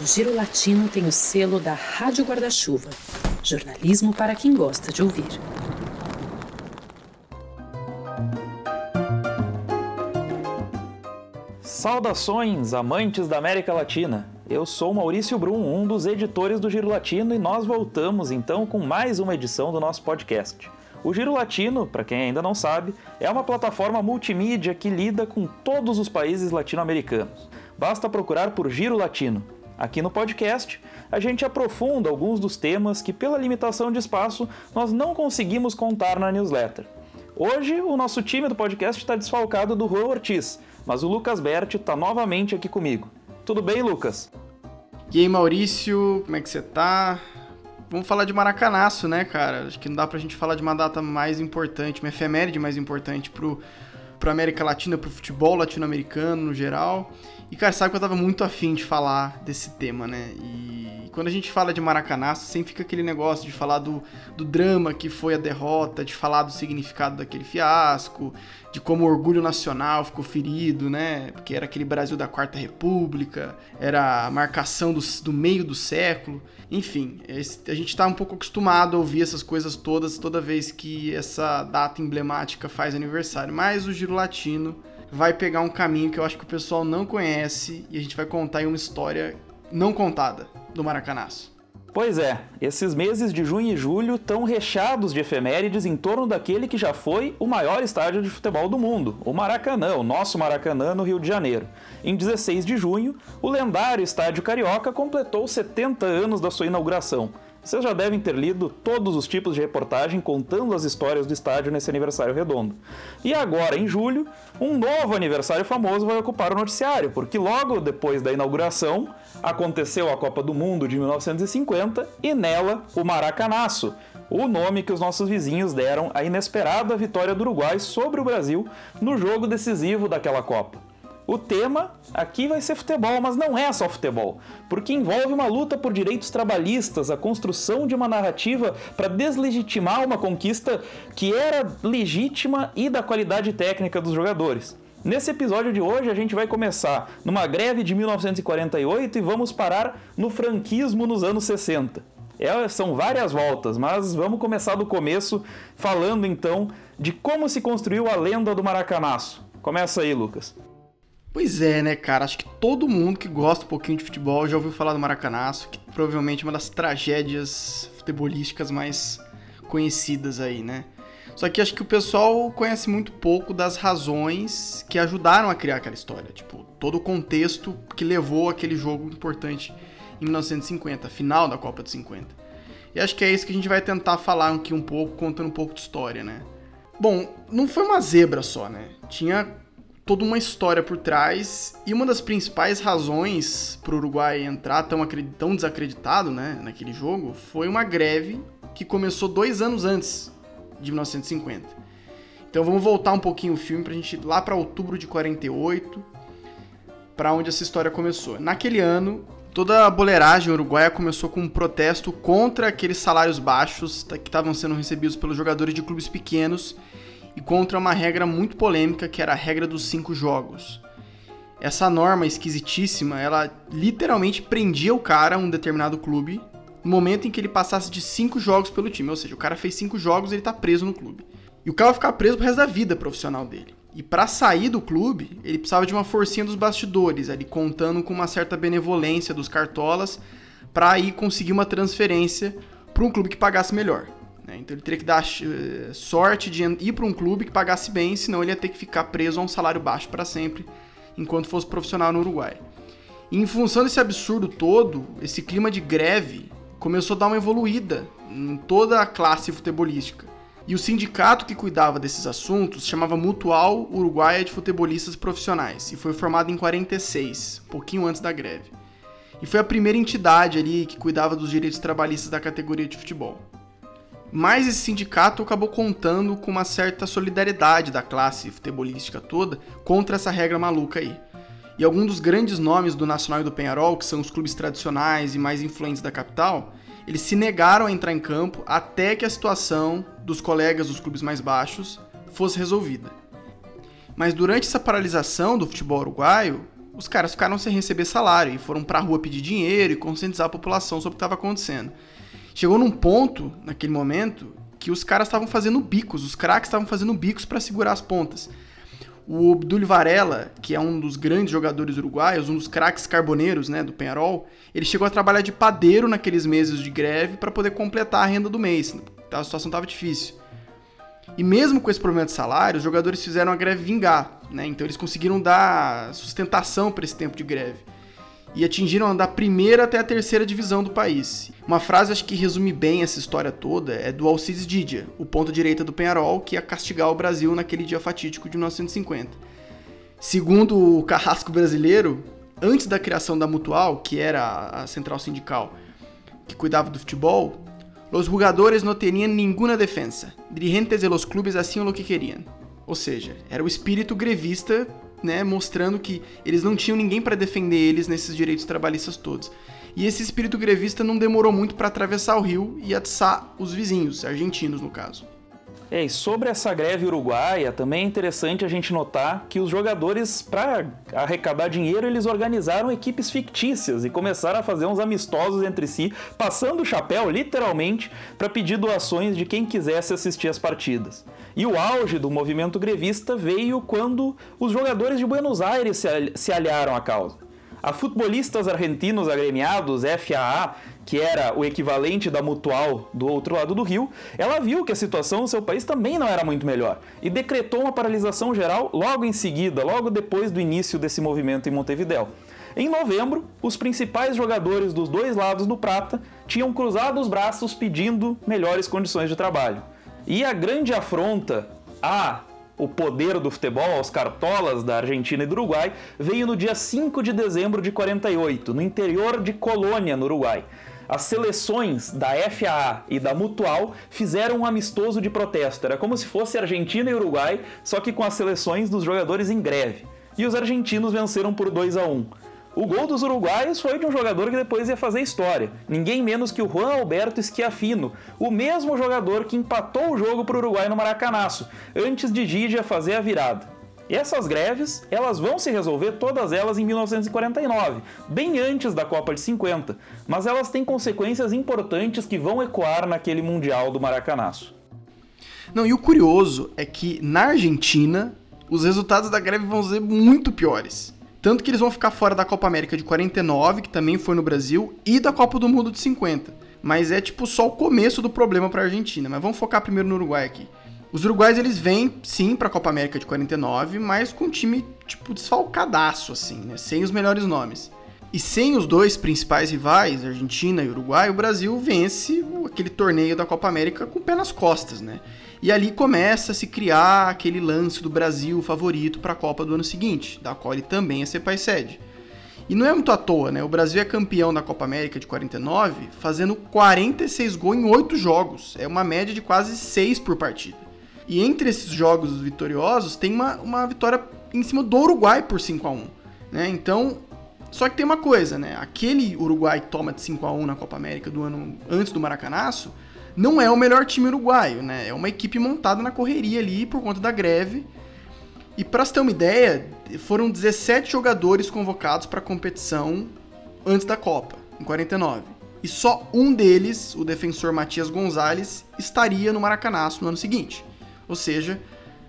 O Giro Latino tem o selo da Rádio Guarda-Chuva. Jornalismo para quem gosta de ouvir. Saudações, amantes da América Latina! Eu sou Maurício Brum, um dos editores do Giro Latino, e nós voltamos então com mais uma edição do nosso podcast. O Giro Latino, para quem ainda não sabe, é uma plataforma multimídia que lida com todos os países latino-americanos. Basta procurar por Giro Latino. Aqui no podcast, a gente aprofunda alguns dos temas que, pela limitação de espaço, nós não conseguimos contar na newsletter. Hoje, o nosso time do podcast está desfalcado do Juan Ortiz, mas o Lucas Berti está novamente aqui comigo. Tudo bem, Lucas? E aí, Maurício, como é que você tá? Vamos falar de Maracanaço, né, cara? Acho que não dá pra gente falar de uma data mais importante, uma efeméride mais importante pro, pro América Latina, pro futebol latino-americano no geral. E, cara, sabe que eu tava muito afim de falar desse tema, né? E quando a gente fala de Maracanã, sempre fica aquele negócio de falar do, do drama que foi a derrota, de falar do significado daquele fiasco, de como o orgulho nacional ficou ferido, né? Porque era aquele Brasil da Quarta República, era a marcação do, do meio do século. Enfim, a gente tá um pouco acostumado a ouvir essas coisas todas toda vez que essa data emblemática faz aniversário. Mas o Giro Latino vai pegar um caminho que eu acho que o pessoal não conhece e a gente vai contar aí uma história não contada do Maracanaço. Pois é, esses meses de junho e julho estão recheados de efemérides em torno daquele que já foi o maior estádio de futebol do mundo, o Maracanã, o nosso Maracanã no Rio de Janeiro. Em 16 de junho, o lendário Estádio Carioca completou 70 anos da sua inauguração. Vocês já devem ter lido todos os tipos de reportagem contando as histórias do estádio nesse aniversário redondo. E agora, em julho, um novo aniversário famoso vai ocupar o noticiário, porque logo depois da inauguração aconteceu a Copa do Mundo de 1950 e nela o Maracanaço, o nome que os nossos vizinhos deram à inesperada vitória do Uruguai sobre o Brasil no jogo decisivo daquela Copa. O tema aqui vai ser futebol, mas não é só futebol, porque envolve uma luta por direitos trabalhistas, a construção de uma narrativa para deslegitimar uma conquista que era legítima e da qualidade técnica dos jogadores. Nesse episódio de hoje, a gente vai começar numa greve de 1948 e vamos parar no franquismo nos anos 60. É, são várias voltas, mas vamos começar do começo, falando então de como se construiu a lenda do Maracanaço. Começa aí, Lucas. Pois é, né, cara? Acho que todo mundo que gosta um pouquinho de futebol já ouviu falar do Maracanaço, que provavelmente é uma das tragédias futebolísticas mais conhecidas aí, né? Só que acho que o pessoal conhece muito pouco das razões que ajudaram a criar aquela história. Tipo, todo o contexto que levou aquele jogo importante em 1950, final da Copa de 50. E acho que é isso que a gente vai tentar falar aqui um pouco, contando um pouco de história, né? Bom, não foi uma zebra só, né? Tinha toda uma história por trás e uma das principais razões para o Uruguai entrar tão, tão desacreditado né, naquele jogo foi uma greve que começou dois anos antes de 1950. Então vamos voltar um pouquinho o filme para a gente ir lá para outubro de 48, para onde essa história começou. Naquele ano, toda a boleiragem uruguaia começou com um protesto contra aqueles salários baixos que estavam sendo recebidos pelos jogadores de clubes pequenos e contra uma regra muito polêmica que era a regra dos cinco jogos. Essa norma esquisitíssima, ela literalmente prendia o cara a um determinado clube no momento em que ele passasse de cinco jogos pelo time. Ou seja, o cara fez cinco jogos e ele tá preso no clube. E o cara vai ficar preso pro resto da vida profissional dele. E para sair do clube, ele precisava de uma forcinha dos bastidores, ali contando com uma certa benevolência dos cartolas para aí conseguir uma transferência para um clube que pagasse melhor. Né? Então ele teria que dar uh, sorte de ir para um clube que pagasse bem, senão ele ia ter que ficar preso a um salário baixo para sempre, enquanto fosse profissional no Uruguai. E em função desse absurdo todo, esse clima de greve começou a dar uma evoluída em toda a classe futebolística. E o sindicato que cuidava desses assuntos chamava Mutual Uruguaia de Futebolistas Profissionais e foi formado em 46, pouquinho antes da greve. E foi a primeira entidade ali que cuidava dos direitos trabalhistas da categoria de futebol. Mas esse sindicato acabou contando com uma certa solidariedade da classe futebolística toda contra essa regra maluca aí. E alguns dos grandes nomes do Nacional e do Penharol, que são os clubes tradicionais e mais influentes da capital, eles se negaram a entrar em campo até que a situação dos colegas dos clubes mais baixos fosse resolvida. Mas durante essa paralisação do futebol uruguaio, os caras ficaram sem receber salário e foram pra rua pedir dinheiro e conscientizar a população sobre o que estava acontecendo. Chegou num ponto, naquele momento, que os caras estavam fazendo bicos, os craques estavam fazendo bicos para segurar as pontas. O Obdúlio Varela, que é um dos grandes jogadores uruguaios, um dos craques carboneiros né, do Penharol, ele chegou a trabalhar de padeiro naqueles meses de greve para poder completar a renda do mês. A situação estava difícil. E mesmo com esse problema de salário, os jogadores fizeram a greve vingar. Né? Então eles conseguiram dar sustentação para esse tempo de greve e atingiram da primeira até a terceira divisão do país. Uma frase acho que resume bem essa história toda é do Alcides Didia, o ponto direita do Penharol, que ia castigar o Brasil naquele dia fatídico de 1950. Segundo o carrasco brasileiro, antes da criação da Mutual, que era a central sindical que cuidava do futebol, os jogadores não tinham nenhuma defesa. Dirigentes de los clubes hacían lo que queriam. Ou seja, era o espírito grevista né, mostrando que eles não tinham ninguém para defender eles nesses direitos trabalhistas todos. E esse espírito grevista não demorou muito para atravessar o rio e atiçar os vizinhos, argentinos no caso. É, e sobre essa greve uruguaia, também é interessante a gente notar que os jogadores, para arrecadar dinheiro, eles organizaram equipes fictícias e começaram a fazer uns amistosos entre si, passando o chapéu, literalmente, para pedir doações de quem quisesse assistir as partidas. E o auge do movimento grevista veio quando os jogadores de Buenos Aires se aliaram à causa. A Futbolistas Argentinos Agremiados, FAA, que era o equivalente da Mutual do outro lado do rio, ela viu que a situação no seu país também não era muito melhor e decretou uma paralisação geral logo em seguida, logo depois do início desse movimento em Montevideo. Em novembro, os principais jogadores dos dois lados do Prata tinham cruzado os braços pedindo melhores condições de trabalho. E a grande afronta a o poder do futebol aos cartolas da Argentina e do Uruguai veio no dia 5 de dezembro de 48, no interior de Colônia, no Uruguai. As seleções da FAA e da Mutual fizeram um amistoso de protesto. Era como se fosse Argentina e Uruguai, só que com as seleções dos jogadores em greve. E os argentinos venceram por 2 a 1. O gol dos uruguaios foi de um jogador que depois ia fazer história. Ninguém menos que o Juan Alberto Schiaffino, o mesmo jogador que empatou o jogo para o Uruguai no Maracanaço, antes de Gigia fazer a virada. E essas greves, elas vão se resolver todas elas em 1949, bem antes da Copa de 50, mas elas têm consequências importantes que vão ecoar naquele Mundial do Maracanaço. Não, e o curioso é que na Argentina os resultados da greve vão ser muito piores. Tanto que eles vão ficar fora da Copa América de 49, que também foi no Brasil, e da Copa do Mundo de 50. Mas é tipo só o começo do problema para a Argentina. Mas vamos focar primeiro no Uruguai aqui. Os uruguais eles vêm sim para a Copa América de 49, mas com um time tipo desfalcadaço assim, né? Sem os melhores nomes. E sem os dois principais rivais, Argentina e Uruguai, o Brasil vence aquele torneio da Copa América com o pé nas costas, né? E ali começa a se criar aquele lance do Brasil favorito para a Copa do ano seguinte, da qual ele também é ser pai sede. E não é muito à toa, né? O Brasil é campeão da Copa América de 49, fazendo 46 gols em 8 jogos. É uma média de quase 6 por partida. E entre esses jogos vitoriosos, tem uma, uma vitória em cima do Uruguai por 5 a 1 né? Então, só que tem uma coisa, né? Aquele Uruguai toma de 5 a 1 na Copa América do ano antes do Maracanaço, não é o melhor time uruguaio, né? É uma equipe montada na correria ali por conta da greve. E para você ter uma ideia, foram 17 jogadores convocados para a competição antes da Copa, em 49. E só um deles, o defensor Matias Gonzalez, estaria no Maracanaço no ano seguinte. Ou seja,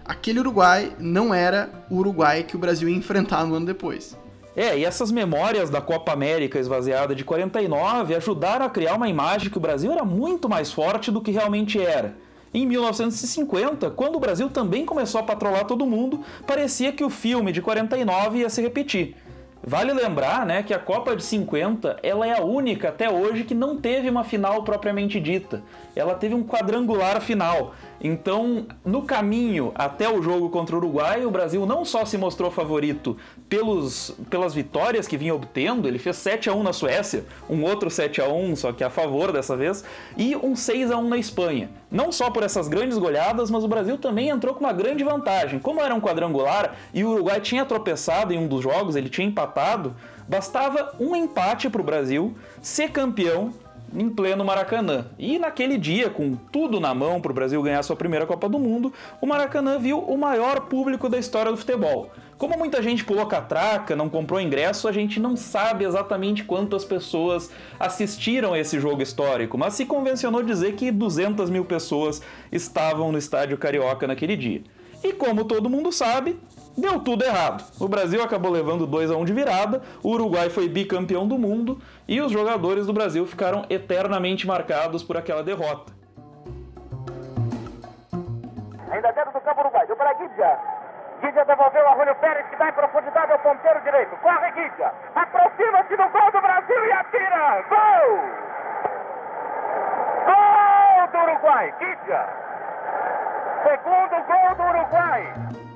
aquele Uruguai não era o Uruguai que o Brasil ia enfrentar no ano depois. É, e essas memórias da Copa América esvaziada de 49 ajudaram a criar uma imagem que o Brasil era muito mais forte do que realmente era. Em 1950, quando o Brasil também começou a patrolar todo mundo, parecia que o filme de 49 ia se repetir. Vale lembrar, né, que a Copa de 50, ela é a única até hoje que não teve uma final propriamente dita. Ela teve um quadrangular final, então, no caminho até o jogo contra o Uruguai, o Brasil não só se mostrou favorito pelos, pelas vitórias que vinha obtendo, ele fez 7 a 1 na Suécia, um outro 7 a 1 só que a favor dessa vez, e um 6 a 1 na Espanha. Não só por essas grandes goleadas, mas o Brasil também entrou com uma grande vantagem. Como era um quadrangular e o Uruguai tinha tropeçado em um dos jogos, ele tinha empatado, bastava um empate para o Brasil ser campeão em pleno Maracanã. E naquele dia, com tudo na mão para o Brasil ganhar sua primeira Copa do Mundo, o Maracanã viu o maior público da história do futebol, Como muita gente pulou catraca, não comprou ingresso, a gente não sabe exatamente quantas pessoas assistiram esse jogo histórico, mas se convencionou dizer que 200 mil pessoas estavam no estádio Carioca naquele dia. E como todo mundo sabe, deu tudo errado. O Brasil acabou levando 2 a 1 de virada, o Uruguai foi bicampeão do mundo e os jogadores do Brasil ficaram eternamente marcados por aquela derrota. Ainda dentro do campo Uruguai, deu para Guidia. Guidia devolveu a Julio Pérez, que dá em profundidade ao ponteiro direito. Corre Guidia. Aproxima-se do gol do Brasil e atira. Gol! Gol do Uruguai. Guidia. Segundo gol do Uruguai.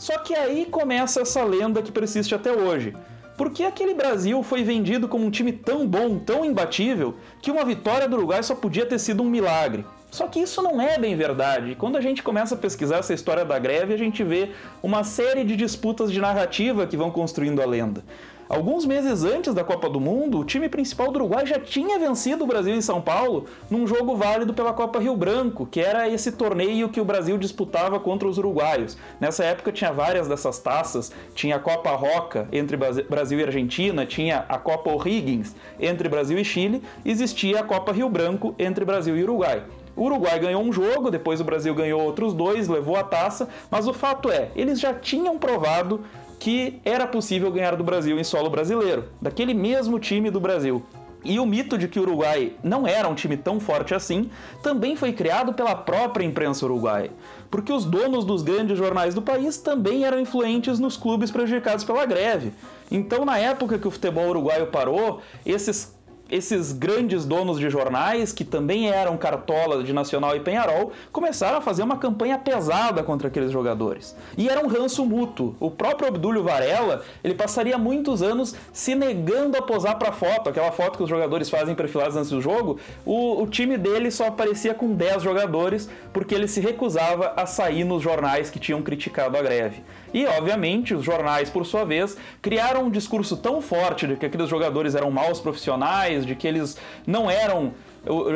Só que aí começa essa lenda que persiste até hoje. Por que aquele Brasil foi vendido como um time tão bom, tão imbatível, que uma vitória do Uruguai só podia ter sido um milagre? Só que isso não é bem verdade. Quando a gente começa a pesquisar essa história da greve, a gente vê uma série de disputas de narrativa que vão construindo a lenda. Alguns meses antes da Copa do Mundo, o time principal do Uruguai já tinha vencido o Brasil em São Paulo num jogo válido pela Copa Rio Branco, que era esse torneio que o Brasil disputava contra os uruguaios. Nessa época tinha várias dessas taças, tinha a Copa Roca entre Brasil e Argentina, tinha a Copa O'Higgins entre Brasil e Chile, existia a Copa Rio Branco entre Brasil e Uruguai. O Uruguai ganhou um jogo, depois o Brasil ganhou outros dois, levou a taça, mas o fato é, eles já tinham provado que era possível ganhar do Brasil em solo brasileiro, daquele mesmo time do Brasil. E o mito de que o Uruguai não era um time tão forte assim também foi criado pela própria imprensa uruguaia, porque os donos dos grandes jornais do país também eram influentes nos clubes prejudicados pela greve. Então, na época que o futebol uruguaio parou, esses esses grandes donos de jornais, que também eram cartolas de Nacional e Penharol, começaram a fazer uma campanha pesada contra aqueles jogadores. E era um ranço mútuo. O próprio Obdúlio Varela, ele passaria muitos anos se negando a posar para foto, aquela foto que os jogadores fazem perfilados antes do jogo, o, o time dele só aparecia com 10 jogadores, porque ele se recusava a sair nos jornais que tinham criticado a greve. E, obviamente, os jornais, por sua vez, criaram um discurso tão forte de que aqueles jogadores eram maus profissionais, de que eles não eram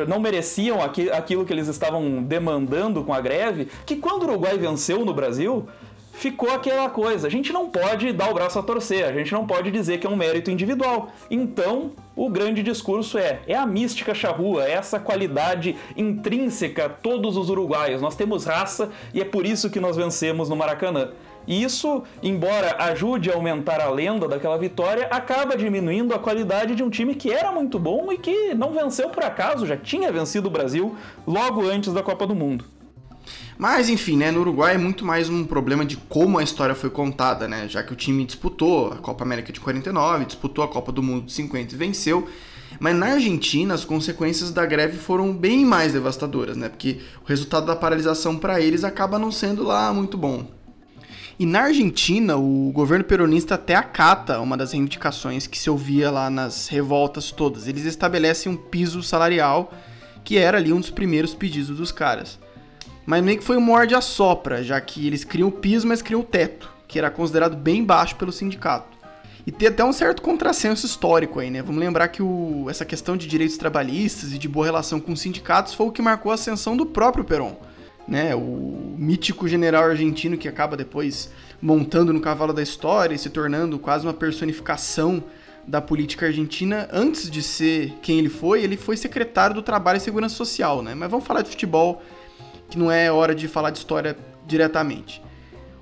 não mereciam aquilo que eles estavam demandando com a greve, que quando o Uruguai venceu no Brasil, ficou aquela coisa. A gente não pode dar o braço a torcer, a gente não pode dizer que é um mérito individual. Então, o grande discurso é: é a mística charrua, é essa qualidade intrínseca a todos os uruguaios. Nós temos raça e é por isso que nós vencemos no Maracanã. E isso, embora ajude a aumentar a lenda daquela vitória, acaba diminuindo a qualidade de um time que era muito bom e que não venceu por acaso, já tinha vencido o Brasil logo antes da Copa do Mundo. Mas enfim, né, no Uruguai é muito mais um problema de como a história foi contada, né? Já que o time disputou a Copa América de 49, disputou a Copa do Mundo de 50 e venceu. Mas na Argentina, as consequências da greve foram bem mais devastadoras, né? Porque o resultado da paralisação para eles acaba não sendo lá muito bom. E na Argentina, o governo peronista até acata uma das reivindicações que se ouvia lá nas revoltas todas. Eles estabelecem um piso salarial que era ali um dos primeiros pedidos dos caras. Mas meio que foi um morde a sopra, já que eles criam o piso, mas criam o teto, que era considerado bem baixo pelo sindicato. E tem até um certo contrassenso histórico aí, né? Vamos lembrar que o, essa questão de direitos trabalhistas e de boa relação com os sindicatos foi o que marcou a ascensão do próprio Perón né? O mítico general argentino que acaba depois montando no cavalo da história e se tornando quase uma personificação da política argentina. Antes de ser quem ele foi, ele foi secretário do Trabalho e Segurança Social, né? Mas vamos falar de futebol, que não é hora de falar de história diretamente.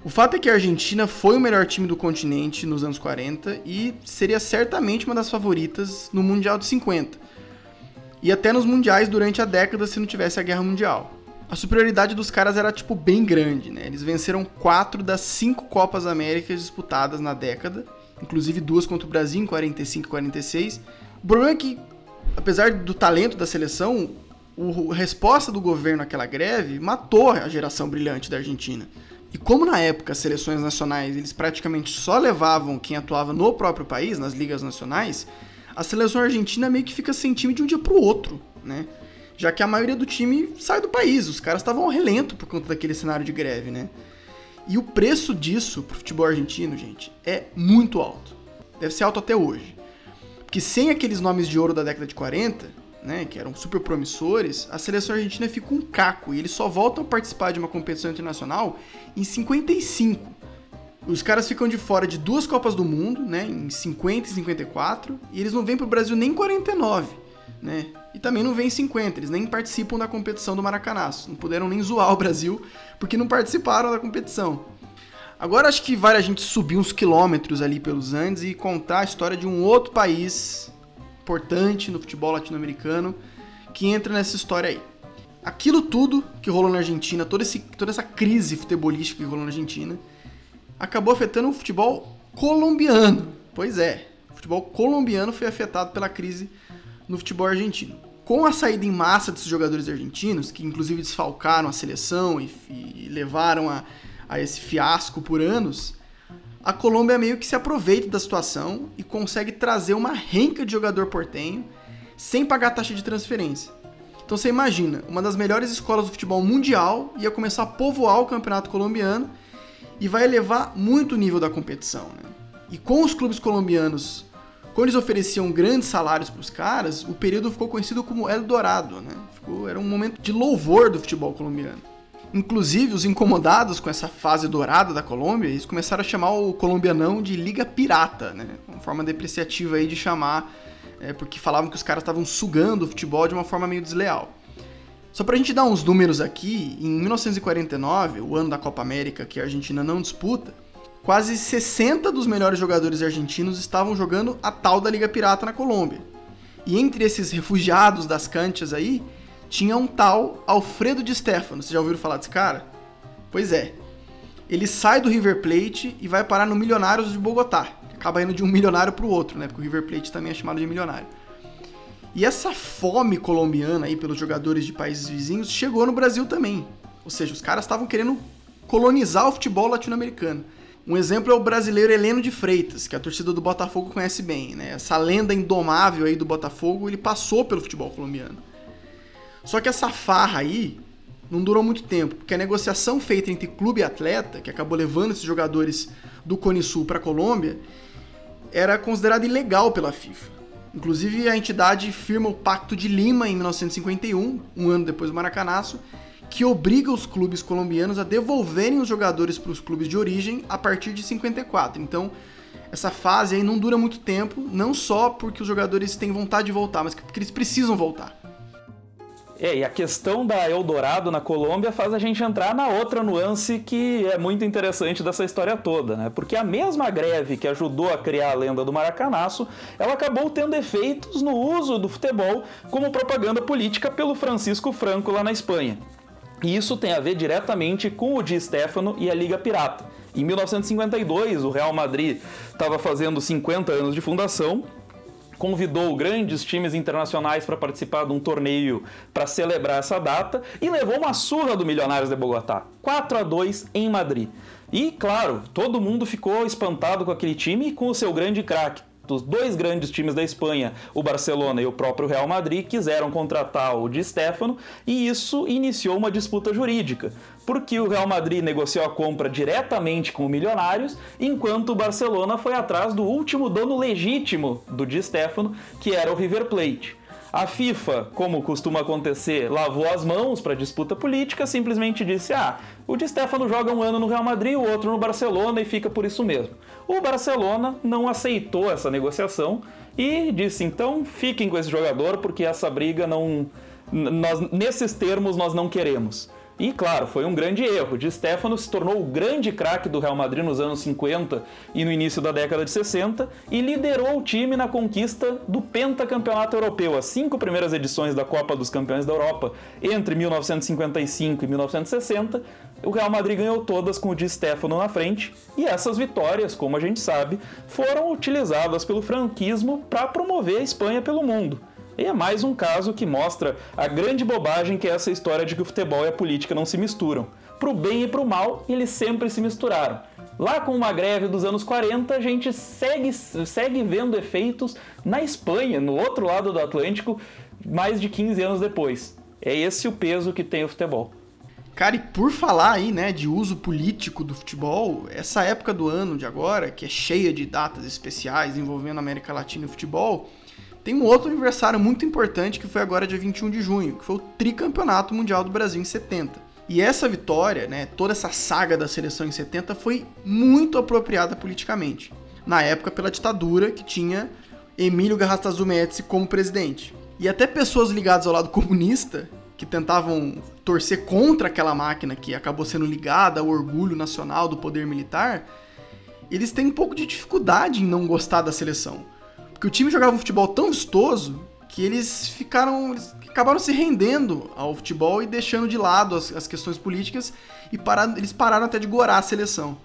O fato é que a Argentina foi o melhor time do continente nos anos 40 e seria certamente uma das favoritas no Mundial de 50. E até nos mundiais durante a década se não tivesse a Guerra Mundial a superioridade dos caras era, tipo, bem grande, né? Eles venceram quatro das cinco Copas Américas disputadas na década, inclusive duas contra o Brasil em 45 e 46. O problema é que, apesar do talento da seleção, a resposta do governo àquela greve matou a geração brilhante da Argentina. E como na época as seleções nacionais eles praticamente só levavam quem atuava no próprio país, nas ligas nacionais, a seleção argentina meio que fica sem time de um dia pro outro, né? Já que a maioria do time sai do país. Os caras estavam ao relento por conta daquele cenário de greve, né? E o preço disso pro futebol argentino, gente, é muito alto. Deve ser alto até hoje. Porque sem aqueles nomes de ouro da década de 40, né, que eram super promissores, a seleção argentina fica um caco e eles só voltam a participar de uma competição internacional em 55. Os caras ficam de fora de duas Copas do Mundo, né, em 50 e 54, e eles não vêm pro Brasil nem em 49, né? E também não vêm em 50, eles nem participam da competição do Maracanaço. Não puderam nem zoar o Brasil porque não participaram da competição. Agora acho que vale a gente subir uns quilômetros ali pelos Andes e contar a história de um outro país importante no futebol latino-americano que entra nessa história aí. Aquilo tudo que rolou na Argentina, toda, esse, toda essa crise futebolística que rolou na Argentina, acabou afetando o futebol colombiano. Pois é, o futebol colombiano foi afetado pela crise no futebol argentino. Com a saída em massa desses jogadores argentinos, que inclusive desfalcaram a seleção e, e levaram a, a esse fiasco por anos, a Colômbia meio que se aproveita da situação e consegue trazer uma renca de jogador portenho sem pagar taxa de transferência. Então você imagina, uma das melhores escolas do futebol mundial ia começar a povoar o campeonato colombiano e vai elevar muito o nível da competição. Né? E com os clubes colombianos, quando eles ofereciam grandes salários para os caras, o período ficou conhecido como El Dorado. Né? Ficou, era um momento de louvor do futebol colombiano. Inclusive, os incomodados com essa fase dourada da Colômbia, eles começaram a chamar o colombianão de Liga Pirata, né? Uma forma depreciativa aí de chamar, é, porque falavam que os caras estavam sugando o futebol de uma forma meio desleal. Só pra gente dar uns números aqui, em 1949, o ano da Copa América que a Argentina não disputa, quase 60 dos melhores jogadores argentinos estavam jogando a tal da Liga Pirata na Colômbia. E entre esses refugiados das canchas aí, tinha um tal Alfredo de Stefano. Vocês já ouviram falar desse cara? Pois é. Ele sai do River Plate e vai parar no Milionários de Bogotá. Acaba indo de um milionário para o outro, né? Porque o River Plate também é chamado de milionário. E essa fome colombiana aí pelos jogadores de países vizinhos chegou no Brasil também. Ou seja, os caras estavam querendo colonizar o futebol latino-americano. Um exemplo é o brasileiro Heleno de Freitas, que a torcida do Botafogo conhece bem, né? Essa lenda indomável aí do Botafogo, ele passou pelo futebol colombiano. Só que essa farra aí não durou muito tempo, porque a negociação feita entre clube e atleta, que acabou levando esses jogadores do Cone Sul para a Colômbia, era considerada ilegal pela FIFA. Inclusive, a entidade firma o Pacto de Lima em 1951, um ano depois do Maracanaço, que obriga os clubes colombianos a devolverem os jogadores para os clubes de origem a partir de 54. Então, essa fase aí não dura muito tempo, não só porque os jogadores têm vontade de voltar, mas porque eles precisam voltar. É, e a questão da Eldorado na Colômbia faz a gente entrar na outra nuance que é muito interessante dessa história toda, né? Porque a mesma greve que ajudou a criar a lenda do Maracanaço, ela acabou tendo efeitos no uso do futebol como propaganda política pelo Francisco Franco lá na Espanha. E isso tem a ver diretamente com o Di Stefano e a Liga Pirata. Em 1952, o Real Madrid estava fazendo 50 anos de fundação convidou grandes times internacionais para participar de um torneio para celebrar essa data e levou uma surra do Milionários de Bogotá, 4 a 2 em Madrid. E claro, todo mundo ficou espantado com aquele time e com o seu grande craque, dos dois grandes times da Espanha, o Barcelona e o próprio Real Madrid, quiseram contratar o Di Stefano e isso iniciou uma disputa jurídica, porque o Real Madrid negociou a compra diretamente com o Milionários, enquanto o Barcelona foi atrás do último dono legítimo do Di Stefano, que era o River Plate. A FIFA, como costuma acontecer, lavou as mãos para disputa política, simplesmente disse: ah, o Di Stefano joga um ano no Real Madrid, o outro no Barcelona e fica por isso mesmo. O Barcelona não aceitou essa negociação e disse: então fiquem com esse jogador porque essa briga não. Nós, nesses termos nós não queremos. E claro, foi um grande erro. Di Stefano se tornou o grande craque do Real Madrid nos anos 50 e no início da década de 60 e liderou o time na conquista do pentacampeonato europeu, as cinco primeiras edições da Copa dos Campeões da Europa entre 1955 e 1960. O Real Madrid ganhou todas com o Di Stefano na frente, e essas vitórias, como a gente sabe, foram utilizadas pelo franquismo para promover a Espanha pelo mundo. E é mais um caso que mostra a grande bobagem que é essa história de que o futebol e a política não se misturam. Pro bem e pro mal, eles sempre se misturaram. Lá com uma greve dos anos 40, a gente segue, segue vendo efeitos na Espanha, no outro lado do Atlântico, mais de 15 anos depois. É esse o peso que tem o futebol. Cara, e por falar aí, né, de uso político do futebol, essa época do ano de agora, que é cheia de datas especiais envolvendo a América Latina e o futebol, tem um outro aniversário muito importante que foi agora dia 21 de junho, que foi o tricampeonato mundial do Brasil em 70. E essa vitória, né, toda essa saga da seleção em 70 foi muito apropriada politicamente. Na época pela ditadura que tinha Emílio Garrastazu Médici como presidente. E até pessoas ligadas ao lado comunista que tentavam torcer contra aquela máquina que acabou sendo ligada ao orgulho nacional do poder militar, eles têm um pouco de dificuldade em não gostar da seleção. Porque o time jogava um futebol tão vistoso que eles ficaram. Eles acabaram se rendendo ao futebol e deixando de lado as, as questões políticas e pararam, eles pararam até de gorar a seleção.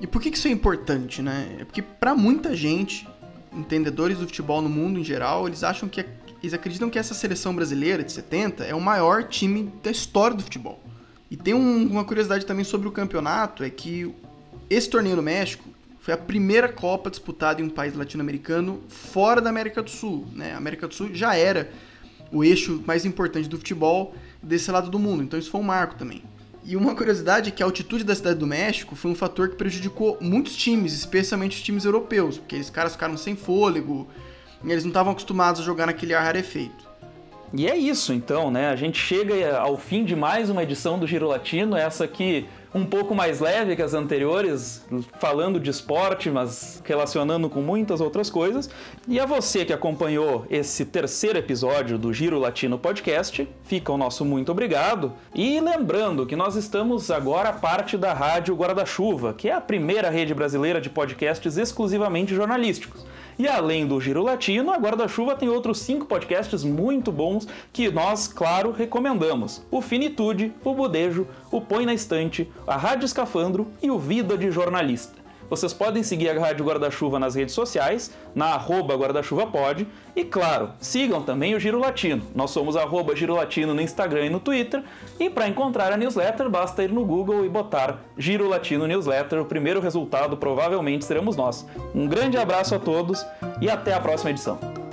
E por que, que isso é importante, né? É porque para muita gente, entendedores do futebol no mundo em geral, eles acham que eles acreditam que essa seleção brasileira de 70 é o maior time da história do futebol. E tem um, uma curiosidade também sobre o campeonato, é que esse torneio no México foi a primeira Copa disputada em um país latino-americano fora da América do Sul. Né? A América do Sul já era o eixo mais importante do futebol desse lado do mundo, então isso foi um marco também. E uma curiosidade é que a altitude da cidade do México foi um fator que prejudicou muitos times, especialmente os times europeus, porque esses caras ficaram sem fôlego, e eles não estavam acostumados a jogar naquele ar rarefeito. E é isso então, né? A gente chega ao fim de mais uma edição do Giro Latino, essa aqui um pouco mais leve que as anteriores, falando de esporte, mas relacionando com muitas outras coisas. E a você que acompanhou esse terceiro episódio do Giro Latino Podcast, fica o nosso muito obrigado. E lembrando que nós estamos agora parte da Rádio Guarda-Chuva, que é a primeira rede brasileira de podcasts exclusivamente jornalísticos. E além do Giro Latino, a Guarda-Chuva tem outros cinco podcasts muito bons que nós, claro, recomendamos: o Finitude, o Budejo, o Põe na Estante, a Rádio Escafandro e o Vida de Jornalista. Vocês podem seguir a Rádio Guarda-Chuva nas redes sociais, na arroba guarda-chuvapod, e claro, sigam também o Giro Latino. Nós somos arroba Giro Latino no Instagram e no Twitter, e para encontrar a newsletter basta ir no Google e botar Giro Latino Newsletter, o primeiro resultado provavelmente seremos nós. Um grande abraço a todos e até a próxima edição.